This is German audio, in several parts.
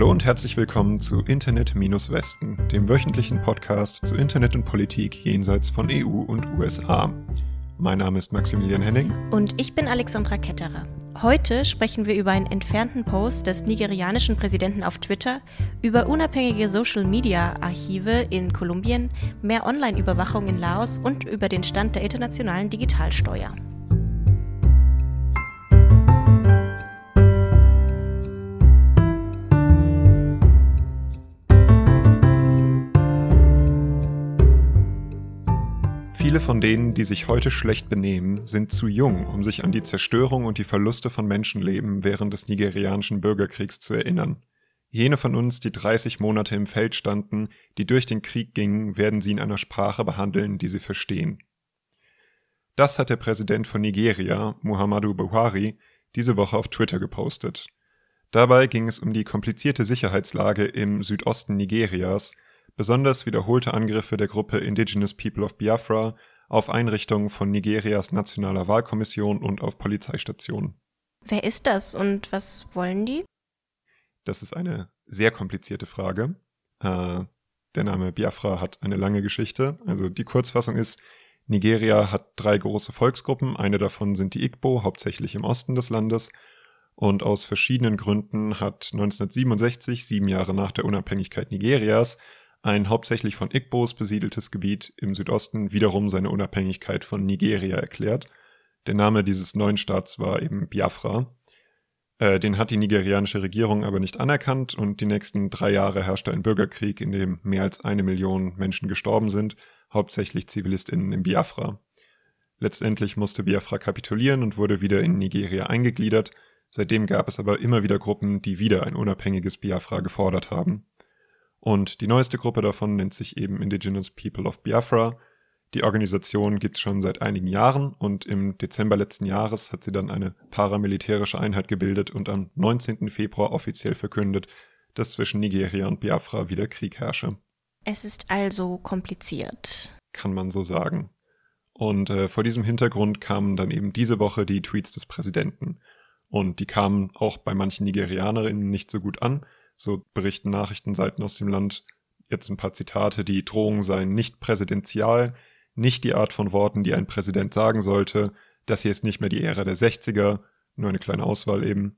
Hallo und herzlich willkommen zu Internet-Westen, dem wöchentlichen Podcast zu Internet und Politik jenseits von EU und USA. Mein Name ist Maximilian Henning. Und ich bin Alexandra Ketterer. Heute sprechen wir über einen entfernten Post des nigerianischen Präsidenten auf Twitter, über unabhängige Social-Media-Archive in Kolumbien, mehr Online-Überwachung in Laos und über den Stand der internationalen Digitalsteuer. Viele von denen, die sich heute schlecht benehmen, sind zu jung, um sich an die Zerstörung und die Verluste von Menschenleben während des nigerianischen Bürgerkriegs zu erinnern. Jene von uns, die 30 Monate im Feld standen, die durch den Krieg gingen, werden sie in einer Sprache behandeln, die sie verstehen. Das hat der Präsident von Nigeria, Muhammadu Buhari, diese Woche auf Twitter gepostet. Dabei ging es um die komplizierte Sicherheitslage im Südosten Nigerias, besonders wiederholte Angriffe der Gruppe Indigenous People of Biafra auf Einrichtungen von Nigerias nationaler Wahlkommission und auf Polizeistationen. Wer ist das und was wollen die? Das ist eine sehr komplizierte Frage. Äh, der Name Biafra hat eine lange Geschichte. Also die Kurzfassung ist, Nigeria hat drei große Volksgruppen. Eine davon sind die Igbo, hauptsächlich im Osten des Landes. Und aus verschiedenen Gründen hat 1967, sieben Jahre nach der Unabhängigkeit Nigerias, ein hauptsächlich von Igbos besiedeltes Gebiet im Südosten wiederum seine Unabhängigkeit von Nigeria erklärt. Der Name dieses neuen Staats war eben Biafra. Äh, den hat die nigerianische Regierung aber nicht anerkannt und die nächsten drei Jahre herrschte ein Bürgerkrieg, in dem mehr als eine Million Menschen gestorben sind, hauptsächlich ZivilistInnen in Biafra. Letztendlich musste Biafra kapitulieren und wurde wieder in Nigeria eingegliedert. Seitdem gab es aber immer wieder Gruppen, die wieder ein unabhängiges Biafra gefordert haben. Und die neueste Gruppe davon nennt sich eben Indigenous People of Biafra. Die Organisation gibt es schon seit einigen Jahren und im Dezember letzten Jahres hat sie dann eine paramilitärische Einheit gebildet und am 19. Februar offiziell verkündet, dass zwischen Nigeria und Biafra wieder Krieg herrsche. Es ist also kompliziert. Kann man so sagen. Und äh, vor diesem Hintergrund kamen dann eben diese Woche die Tweets des Präsidenten. Und die kamen auch bei manchen Nigerianerinnen nicht so gut an, so berichten Nachrichtenseiten aus dem Land jetzt ein paar Zitate, die Drohungen seien nicht präsidential, nicht die Art von Worten, die ein Präsident sagen sollte, das hier ist nicht mehr die Ära der 60er, nur eine kleine Auswahl eben.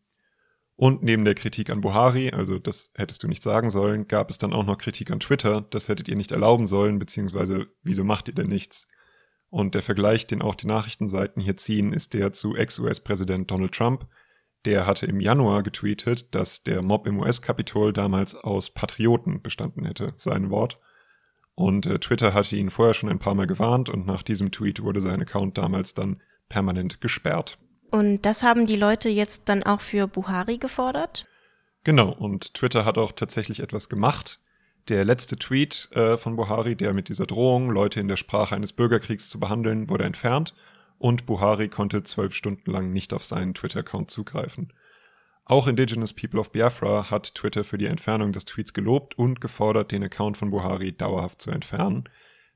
Und neben der Kritik an Buhari, also das hättest du nicht sagen sollen, gab es dann auch noch Kritik an Twitter, das hättet ihr nicht erlauben sollen, beziehungsweise wieso macht ihr denn nichts? Und der Vergleich, den auch die Nachrichtenseiten hier ziehen, ist der zu Ex-US-Präsident Donald Trump, der hatte im Januar getweetet, dass der Mob im US-Kapitol damals aus Patrioten bestanden hätte, sein Wort. Und äh, Twitter hatte ihn vorher schon ein paar Mal gewarnt und nach diesem Tweet wurde sein Account damals dann permanent gesperrt. Und das haben die Leute jetzt dann auch für Buhari gefordert? Genau, und Twitter hat auch tatsächlich etwas gemacht. Der letzte Tweet äh, von Buhari, der mit dieser Drohung, Leute in der Sprache eines Bürgerkriegs zu behandeln, wurde entfernt und Buhari konnte zwölf Stunden lang nicht auf seinen Twitter-Account zugreifen. Auch Indigenous People of Biafra hat Twitter für die Entfernung des Tweets gelobt und gefordert, den Account von Buhari dauerhaft zu entfernen.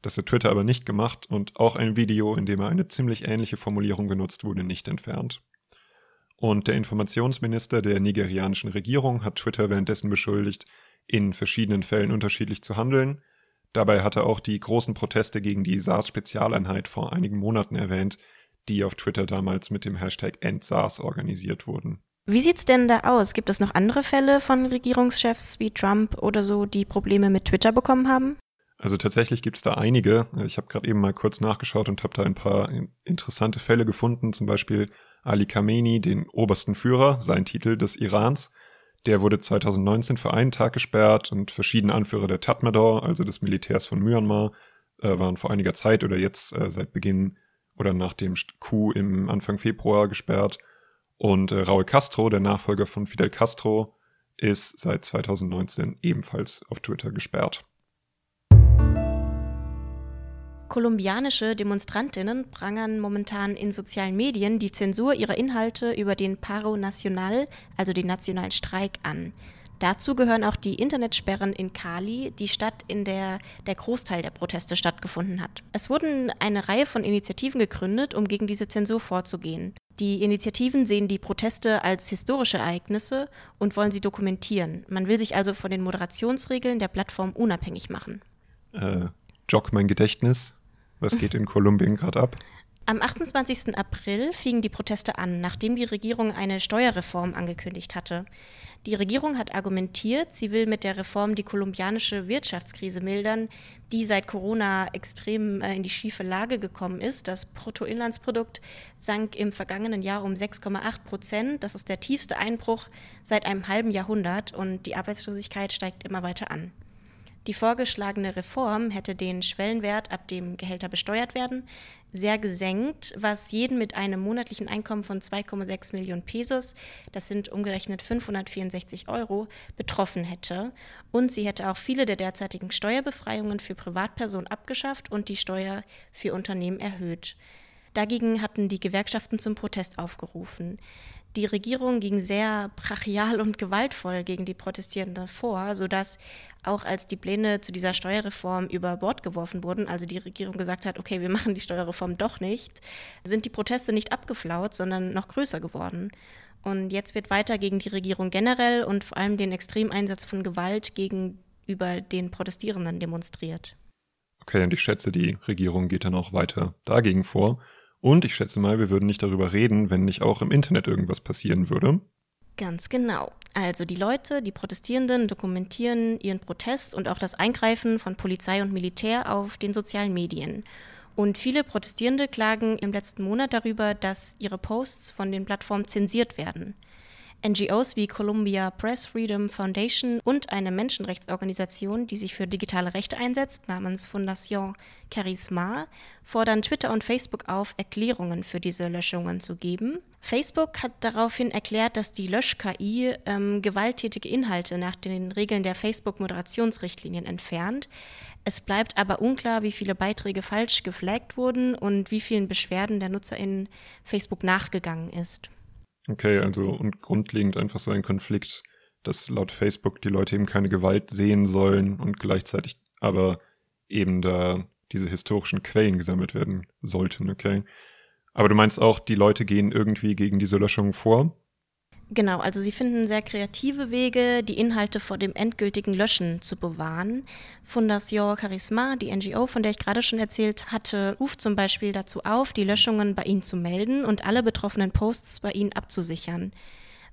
Das hat Twitter aber nicht gemacht und auch ein Video, in dem er eine ziemlich ähnliche Formulierung benutzt, wurde nicht entfernt. Und der Informationsminister der nigerianischen Regierung hat Twitter währenddessen beschuldigt, in verschiedenen Fällen unterschiedlich zu handeln. Dabei hat er auch die großen Proteste gegen die SARS-Spezialeinheit vor einigen Monaten erwähnt, die auf Twitter damals mit dem Hashtag EndSARS organisiert wurden. Wie sieht's denn da aus? Gibt es noch andere Fälle von Regierungschefs wie Trump oder so, die Probleme mit Twitter bekommen haben? Also tatsächlich gibt es da einige. Ich habe gerade eben mal kurz nachgeschaut und habe da ein paar interessante Fälle gefunden. Zum Beispiel Ali Khamenei, den obersten Führer, sein Titel des Irans. Der wurde 2019 für einen Tag gesperrt und verschiedene Anführer der Tatmadaw, also des Militärs von Myanmar, äh, waren vor einiger Zeit oder jetzt äh, seit Beginn oder nach dem Coup im Anfang Februar gesperrt. Und äh, Raúl Castro, der Nachfolger von Fidel Castro, ist seit 2019 ebenfalls auf Twitter gesperrt. Kolumbianische Demonstrantinnen prangern momentan in sozialen Medien die Zensur ihrer Inhalte über den Paro Nacional, also den nationalen Streik, an. Dazu gehören auch die Internetsperren in Cali, die Stadt, in der der Großteil der Proteste stattgefunden hat. Es wurden eine Reihe von Initiativen gegründet, um gegen diese Zensur vorzugehen. Die Initiativen sehen die Proteste als historische Ereignisse und wollen sie dokumentieren. Man will sich also von den Moderationsregeln der Plattform unabhängig machen. Äh, jog mein Gedächtnis. Was geht in Kolumbien gerade ab? Am 28. April fingen die Proteste an, nachdem die Regierung eine Steuerreform angekündigt hatte. Die Regierung hat argumentiert, sie will mit der Reform die kolumbianische Wirtschaftskrise mildern, die seit Corona extrem äh, in die schiefe Lage gekommen ist. Das Bruttoinlandsprodukt sank im vergangenen Jahr um 6,8 Prozent. Das ist der tiefste Einbruch seit einem halben Jahrhundert und die Arbeitslosigkeit steigt immer weiter an. Die vorgeschlagene Reform hätte den Schwellenwert, ab dem Gehälter besteuert werden, sehr gesenkt, was jeden mit einem monatlichen Einkommen von 2,6 Millionen Pesos, das sind umgerechnet 564 Euro, betroffen hätte. Und sie hätte auch viele der derzeitigen Steuerbefreiungen für Privatpersonen abgeschafft und die Steuer für Unternehmen erhöht. Dagegen hatten die Gewerkschaften zum Protest aufgerufen. Die Regierung ging sehr brachial und gewaltvoll gegen die Protestierenden vor, sodass auch als die Pläne zu dieser Steuerreform über Bord geworfen wurden, also die Regierung gesagt hat, okay, wir machen die Steuerreform doch nicht, sind die Proteste nicht abgeflaut, sondern noch größer geworden. Und jetzt wird weiter gegen die Regierung generell und vor allem den Extremeinsatz von Gewalt gegenüber den Protestierenden demonstriert. Okay, und ich schätze, die Regierung geht dann auch weiter dagegen vor. Und ich schätze mal, wir würden nicht darüber reden, wenn nicht auch im Internet irgendwas passieren würde. Ganz genau. Also die Leute, die Protestierenden dokumentieren ihren Protest und auch das Eingreifen von Polizei und Militär auf den sozialen Medien. Und viele Protestierende klagen im letzten Monat darüber, dass ihre Posts von den Plattformen zensiert werden. NGOs wie Columbia Press Freedom Foundation und eine Menschenrechtsorganisation, die sich für digitale Rechte einsetzt, namens Fondation Charisma, fordern Twitter und Facebook auf, Erklärungen für diese Löschungen zu geben. Facebook hat daraufhin erklärt, dass die Lösch-KI ähm, gewalttätige Inhalte nach den Regeln der Facebook-Moderationsrichtlinien entfernt. Es bleibt aber unklar, wie viele Beiträge falsch geflaggt wurden und wie vielen Beschwerden der Nutzer in Facebook nachgegangen ist. Okay, also und grundlegend einfach so ein Konflikt, dass laut Facebook die Leute eben keine Gewalt sehen sollen und gleichzeitig aber eben da diese historischen Quellen gesammelt werden sollten, okay? Aber du meinst auch, die Leute gehen irgendwie gegen diese Löschung vor? Genau, also sie finden sehr kreative Wege, die Inhalte vor dem endgültigen Löschen zu bewahren. Fondation Charisma, die NGO, von der ich gerade schon erzählt hatte, ruft zum Beispiel dazu auf, die Löschungen bei ihnen zu melden und alle betroffenen Posts bei ihnen abzusichern.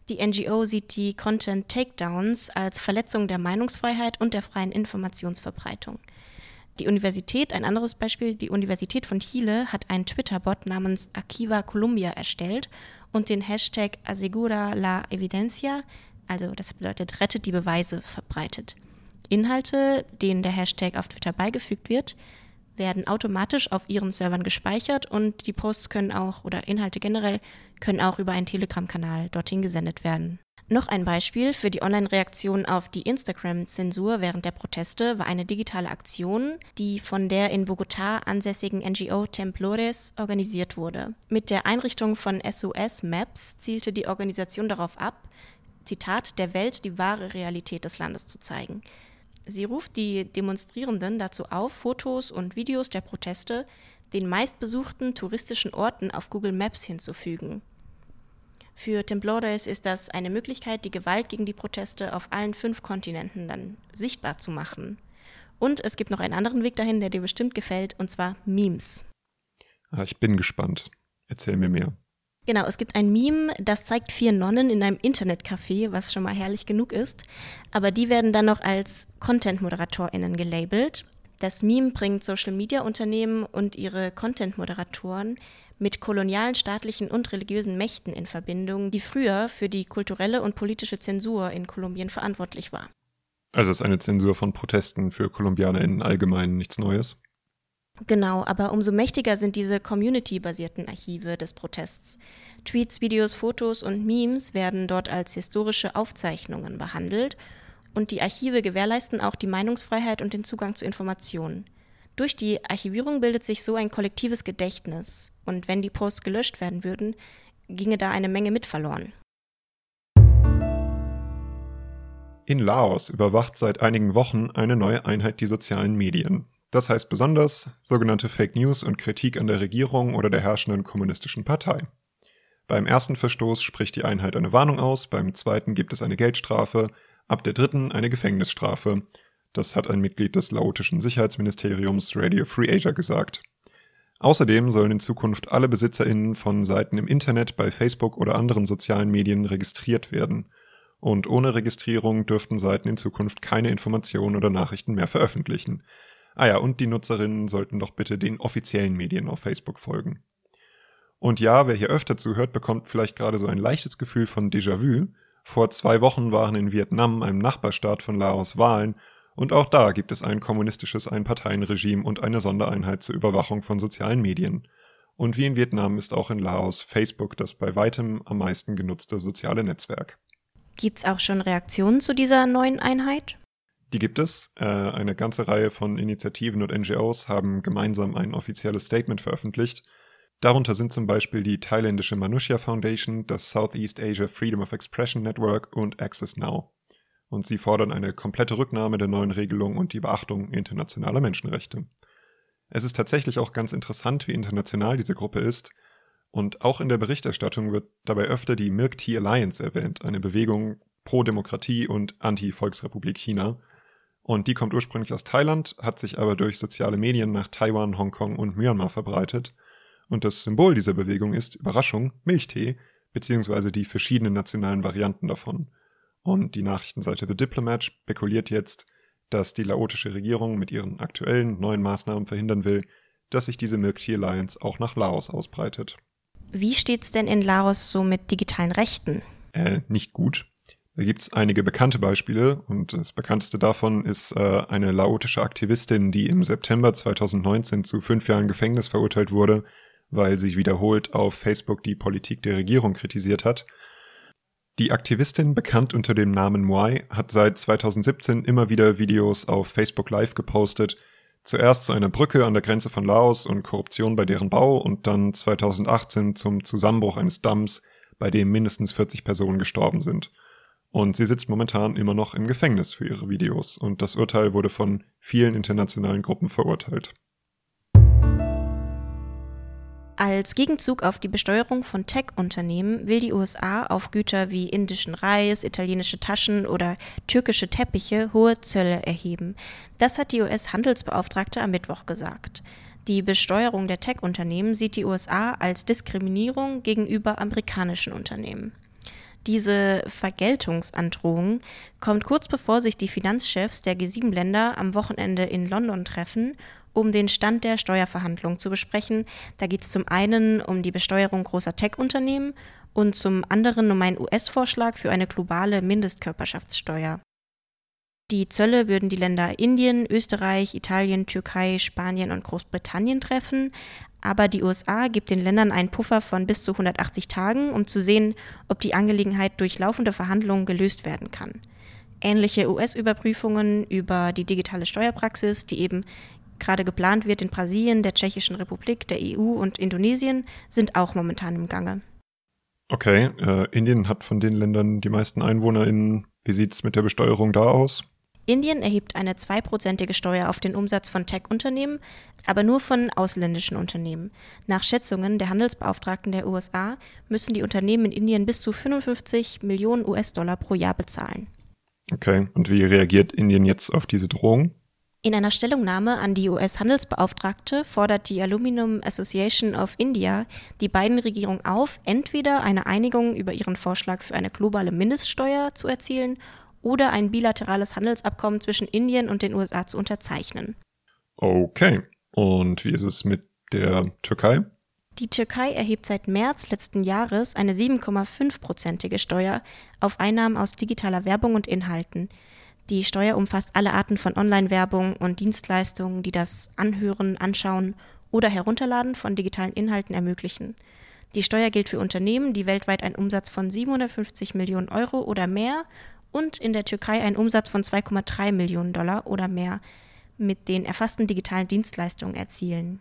Die NGO sieht die Content Takedowns als Verletzung der Meinungsfreiheit und der freien Informationsverbreitung. Die Universität, ein anderes Beispiel, die Universität von Chile hat einen Twitter-Bot namens Akiva Columbia erstellt und den Hashtag Asegura la Evidencia, also das bedeutet rettet die Beweise, verbreitet. Inhalte, denen der Hashtag auf Twitter beigefügt wird, werden automatisch auf ihren Servern gespeichert und die Posts können auch oder Inhalte generell können auch über einen Telegram-Kanal dorthin gesendet werden. Noch ein Beispiel für die Online-Reaktion auf die Instagram-Zensur während der Proteste war eine digitale Aktion, die von der in Bogotá ansässigen NGO Templores organisiert wurde. Mit der Einrichtung von SOS Maps zielte die Organisation darauf ab, Zitat, der Welt die wahre Realität des Landes zu zeigen. Sie ruft die Demonstrierenden dazu auf, Fotos und Videos der Proteste den meistbesuchten touristischen Orten auf Google Maps hinzufügen. Für Templores ist das eine Möglichkeit, die Gewalt gegen die Proteste auf allen fünf Kontinenten dann sichtbar zu machen. Und es gibt noch einen anderen Weg dahin, der dir bestimmt gefällt, und zwar Memes. Ah, ich bin gespannt. Erzähl mir mehr. Genau, es gibt ein Meme, das zeigt vier Nonnen in einem Internetcafé, was schon mal herrlich genug ist. Aber die werden dann noch als Content-ModeratorInnen gelabelt. Das Meme bringt Social-Media-Unternehmen und ihre Content-Moderatoren mit kolonialen staatlichen und religiösen Mächten in Verbindung, die früher für die kulturelle und politische Zensur in Kolumbien verantwortlich war. Also ist eine Zensur von Protesten für KolumbianerInnen allgemein nichts Neues? Genau, aber umso mächtiger sind diese community-basierten Archive des Protests. Tweets, Videos, Fotos und Memes werden dort als historische Aufzeichnungen behandelt und die Archive gewährleisten auch die Meinungsfreiheit und den Zugang zu Informationen. Durch die Archivierung bildet sich so ein kollektives Gedächtnis. Und wenn die Posts gelöscht werden würden, ginge da eine Menge mit verloren. In Laos überwacht seit einigen Wochen eine neue Einheit die sozialen Medien. Das heißt besonders sogenannte Fake News und Kritik an der Regierung oder der herrschenden kommunistischen Partei. Beim ersten Verstoß spricht die Einheit eine Warnung aus, beim zweiten gibt es eine Geldstrafe, ab der dritten eine Gefängnisstrafe. Das hat ein Mitglied des laotischen Sicherheitsministeriums Radio Free Asia gesagt. Außerdem sollen in Zukunft alle BesitzerInnen von Seiten im Internet bei Facebook oder anderen sozialen Medien registriert werden. Und ohne Registrierung dürften Seiten in Zukunft keine Informationen oder Nachrichten mehr veröffentlichen. Ah ja, und die Nutzerinnen sollten doch bitte den offiziellen Medien auf Facebook folgen. Und ja, wer hier öfter zuhört, bekommt vielleicht gerade so ein leichtes Gefühl von Déjà-vu. Vor zwei Wochen waren in Vietnam, einem Nachbarstaat von Laos, Wahlen und auch da gibt es ein kommunistisches Einparteienregime und eine Sondereinheit zur Überwachung von sozialen Medien. Und wie in Vietnam ist auch in Laos Facebook das bei weitem am meisten genutzte soziale Netzwerk. Gibt es auch schon Reaktionen zu dieser neuen Einheit? Die gibt es. Äh, eine ganze Reihe von Initiativen und NGOs haben gemeinsam ein offizielles Statement veröffentlicht. Darunter sind zum Beispiel die thailändische Manushya Foundation, das Southeast Asia Freedom of Expression Network und Access Now und sie fordern eine komplette Rücknahme der neuen Regelung und die Beachtung internationaler Menschenrechte. Es ist tatsächlich auch ganz interessant, wie international diese Gruppe ist, und auch in der Berichterstattung wird dabei öfter die Milk Tea Alliance erwähnt, eine Bewegung pro Demokratie und Anti-Volksrepublik China. Und die kommt ursprünglich aus Thailand, hat sich aber durch soziale Medien nach Taiwan, Hongkong und Myanmar verbreitet. Und das Symbol dieser Bewegung ist, Überraschung, Milchtee, beziehungsweise die verschiedenen nationalen Varianten davon. Und die Nachrichtenseite The Diplomat spekuliert jetzt, dass die laotische Regierung mit ihren aktuellen neuen Maßnahmen verhindern will, dass sich diese Milk Tea Alliance auch nach Laos ausbreitet. Wie steht's denn in Laos so mit digitalen Rechten? Äh, nicht gut. Da gibt's einige bekannte Beispiele und das bekannteste davon ist äh, eine laotische Aktivistin, die im September 2019 zu fünf Jahren Gefängnis verurteilt wurde, weil sie wiederholt auf Facebook die Politik der Regierung kritisiert hat die Aktivistin, bekannt unter dem Namen Moai, hat seit 2017 immer wieder Videos auf Facebook Live gepostet, zuerst zu einer Brücke an der Grenze von Laos und Korruption bei deren Bau und dann 2018 zum Zusammenbruch eines Damms, bei dem mindestens 40 Personen gestorben sind. Und sie sitzt momentan immer noch im Gefängnis für ihre Videos und das Urteil wurde von vielen internationalen Gruppen verurteilt. Als Gegenzug auf die Besteuerung von Tech-Unternehmen will die USA auf Güter wie indischen Reis, italienische Taschen oder türkische Teppiche hohe Zölle erheben. Das hat die US-Handelsbeauftragte am Mittwoch gesagt. Die Besteuerung der Tech-Unternehmen sieht die USA als Diskriminierung gegenüber amerikanischen Unternehmen. Diese Vergeltungsandrohung kommt kurz bevor sich die Finanzchefs der G7-Länder am Wochenende in London treffen um den Stand der Steuerverhandlungen zu besprechen. Da geht es zum einen um die Besteuerung großer Tech-Unternehmen und zum anderen um einen US-Vorschlag für eine globale Mindestkörperschaftssteuer. Die Zölle würden die Länder Indien, Österreich, Italien, Türkei, Spanien und Großbritannien treffen, aber die USA gibt den Ländern einen Puffer von bis zu 180 Tagen, um zu sehen, ob die Angelegenheit durch laufende Verhandlungen gelöst werden kann. Ähnliche US-Überprüfungen über die digitale Steuerpraxis, die eben gerade geplant wird in Brasilien, der Tschechischen Republik, der EU und Indonesien, sind auch momentan im Gange. Okay, äh, Indien hat von den Ländern die meisten EinwohnerInnen. Wie sieht es mit der Besteuerung da aus? Indien erhebt eine zweiprozentige Steuer auf den Umsatz von Tech-Unternehmen, aber nur von ausländischen Unternehmen. Nach Schätzungen der Handelsbeauftragten der USA müssen die Unternehmen in Indien bis zu 55 Millionen US-Dollar pro Jahr bezahlen. Okay, und wie reagiert Indien jetzt auf diese Drohung? In einer Stellungnahme an die US-Handelsbeauftragte fordert die Aluminum Association of India die beiden Regierungen auf, entweder eine Einigung über ihren Vorschlag für eine globale Mindeststeuer zu erzielen oder ein bilaterales Handelsabkommen zwischen Indien und den USA zu unterzeichnen. Okay. Und wie ist es mit der Türkei? Die Türkei erhebt seit März letzten Jahres eine 7,5-prozentige Steuer auf Einnahmen aus digitaler Werbung und Inhalten. Die Steuer umfasst alle Arten von Online-Werbung und Dienstleistungen, die das Anhören, Anschauen oder Herunterladen von digitalen Inhalten ermöglichen. Die Steuer gilt für Unternehmen, die weltweit einen Umsatz von 750 Millionen Euro oder mehr und in der Türkei einen Umsatz von 2,3 Millionen Dollar oder mehr mit den erfassten digitalen Dienstleistungen erzielen.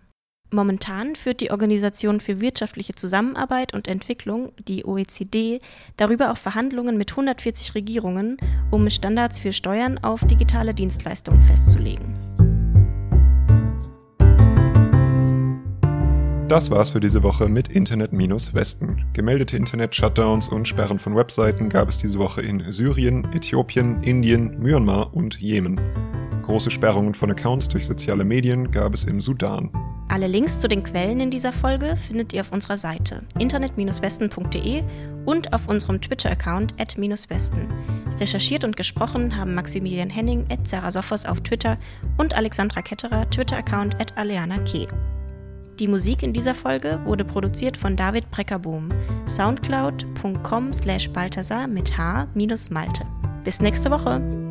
Momentan führt die Organisation für wirtschaftliche Zusammenarbeit und Entwicklung, die OECD, darüber auch Verhandlungen mit 140 Regierungen, um Standards für Steuern auf digitale Dienstleistungen festzulegen. Das war's für diese Woche mit Internet-Westen. Gemeldete Internet-Shutdowns und Sperren von Webseiten gab es diese Woche in Syrien, Äthiopien, Indien, Myanmar und Jemen. Große Sperrungen von Accounts durch soziale Medien gab es im Sudan. Alle Links zu den Quellen in dieser Folge findet ihr auf unserer Seite internet-westen.de und auf unserem Twitter-Account at-westen. Recherchiert und gesprochen haben Maximilian Henning at Sophos auf Twitter und Alexandra Ketterer, Twitter-Account at Aleana K. Die Musik in dieser Folge wurde produziert von David Breckerbohm. Soundcloud.com slash Balthasar mit H minus Malte. Bis nächste Woche!